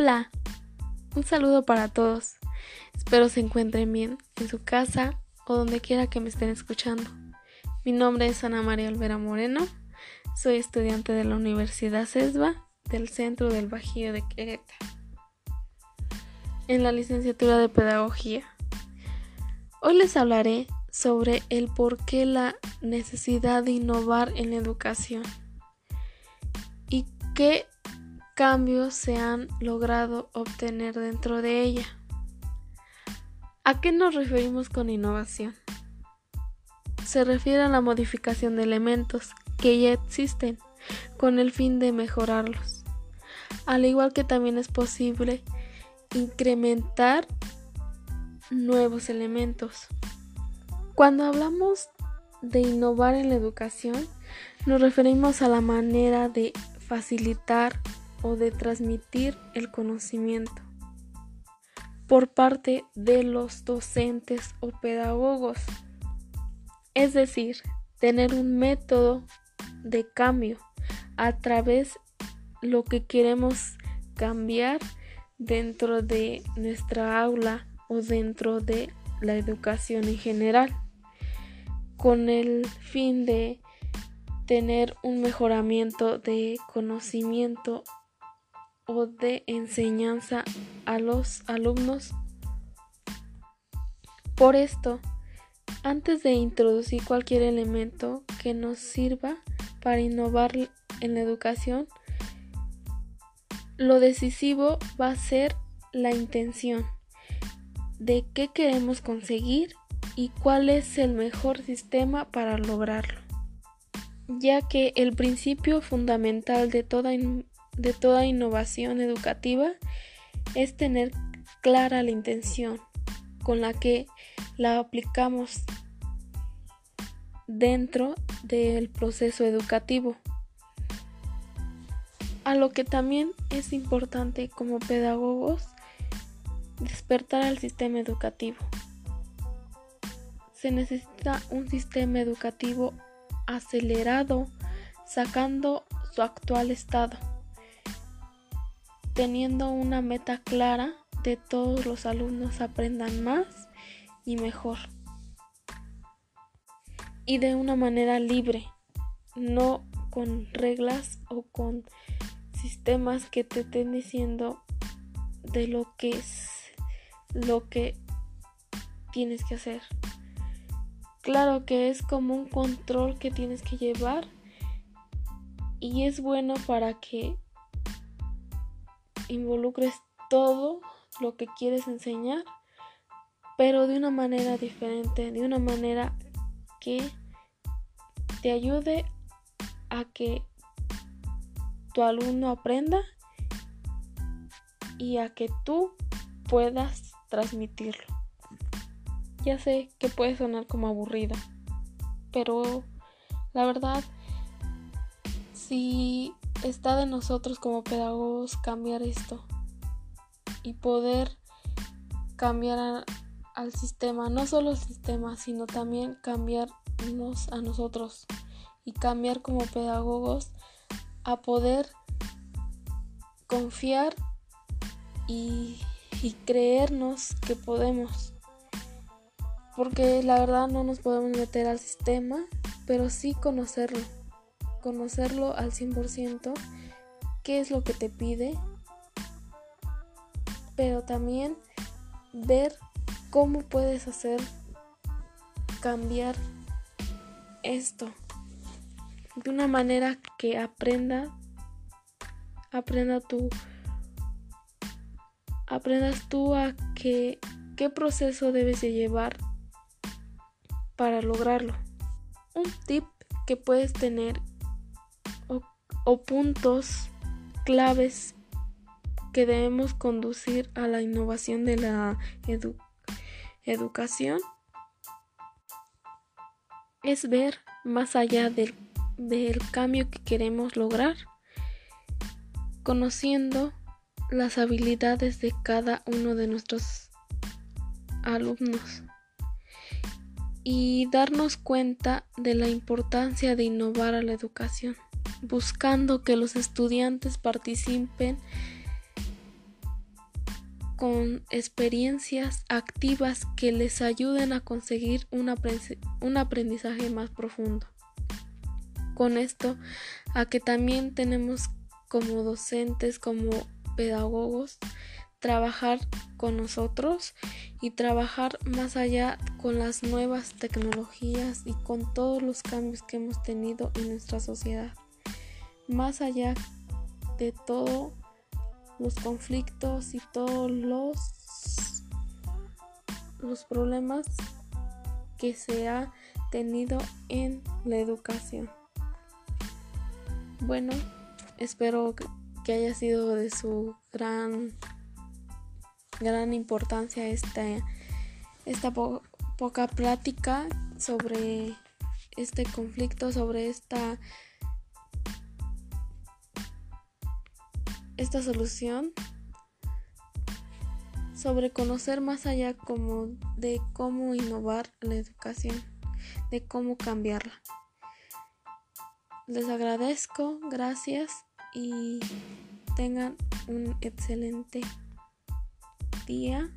Hola, un saludo para todos. Espero se encuentren bien en su casa o donde quiera que me estén escuchando. Mi nombre es Ana María Olvera Moreno. Soy estudiante de la Universidad CESBA del Centro del Bajío de Querétaro. En la licenciatura de Pedagogía. Hoy les hablaré sobre el por qué la necesidad de innovar en la educación y qué cambios se han logrado obtener dentro de ella. ¿A qué nos referimos con innovación? Se refiere a la modificación de elementos que ya existen con el fin de mejorarlos. Al igual que también es posible incrementar nuevos elementos. Cuando hablamos de innovar en la educación, nos referimos a la manera de facilitar o de transmitir el conocimiento por parte de los docentes o pedagogos. Es decir, tener un método de cambio a través lo que queremos cambiar dentro de nuestra aula o dentro de la educación en general con el fin de tener un mejoramiento de conocimiento o de enseñanza a los alumnos. Por esto, antes de introducir cualquier elemento que nos sirva para innovar en la educación, lo decisivo va a ser la intención de qué queremos conseguir y cuál es el mejor sistema para lograrlo, ya que el principio fundamental de toda de toda innovación educativa es tener clara la intención con la que la aplicamos dentro del proceso educativo. A lo que también es importante como pedagogos despertar al sistema educativo. Se necesita un sistema educativo acelerado, sacando su actual estado teniendo una meta clara de todos los alumnos aprendan más y mejor. Y de una manera libre, no con reglas o con sistemas que te estén diciendo de lo que es lo que tienes que hacer. Claro que es como un control que tienes que llevar y es bueno para que involucres todo lo que quieres enseñar, pero de una manera diferente, de una manera que te ayude a que tu alumno aprenda y a que tú puedas transmitirlo. Ya sé que puede sonar como aburrido, pero la verdad, si está de nosotros como pedagogos cambiar esto y poder cambiar al sistema, no solo el sistema, sino también cambiarnos a nosotros y cambiar como pedagogos a poder confiar y, y creernos que podemos. Porque la verdad no nos podemos meter al sistema, pero sí conocerlo conocerlo al 100%, qué es lo que te pide, pero también ver cómo puedes hacer cambiar esto de una manera que aprenda aprenda tú aprendas tú a que, qué proceso debes de llevar para lograrlo. Un tip que puedes tener o puntos claves que debemos conducir a la innovación de la educación es ver más allá del, del cambio que queremos lograr, conociendo las habilidades de cada uno de nuestros alumnos y darnos cuenta de la importancia de innovar a la educación buscando que los estudiantes participen con experiencias activas que les ayuden a conseguir un, aprendizaje más profundo. Con esto, a que también tenemos como docentes, como pedagogos, trabajar con nosotros y trabajar más allá con las nuevas tecnologías y con todos los cambios que hemos tenido en nuestra sociedad. Más allá de todos los conflictos y todos los, los problemas que se ha tenido en la educación. Bueno, espero que haya sido de su gran gran importancia esta, esta poca plática sobre este conflicto, sobre esta, esta solución, sobre conocer más allá como de cómo innovar la educación, de cómo cambiarla. Les agradezco, gracias y tengan un excelente día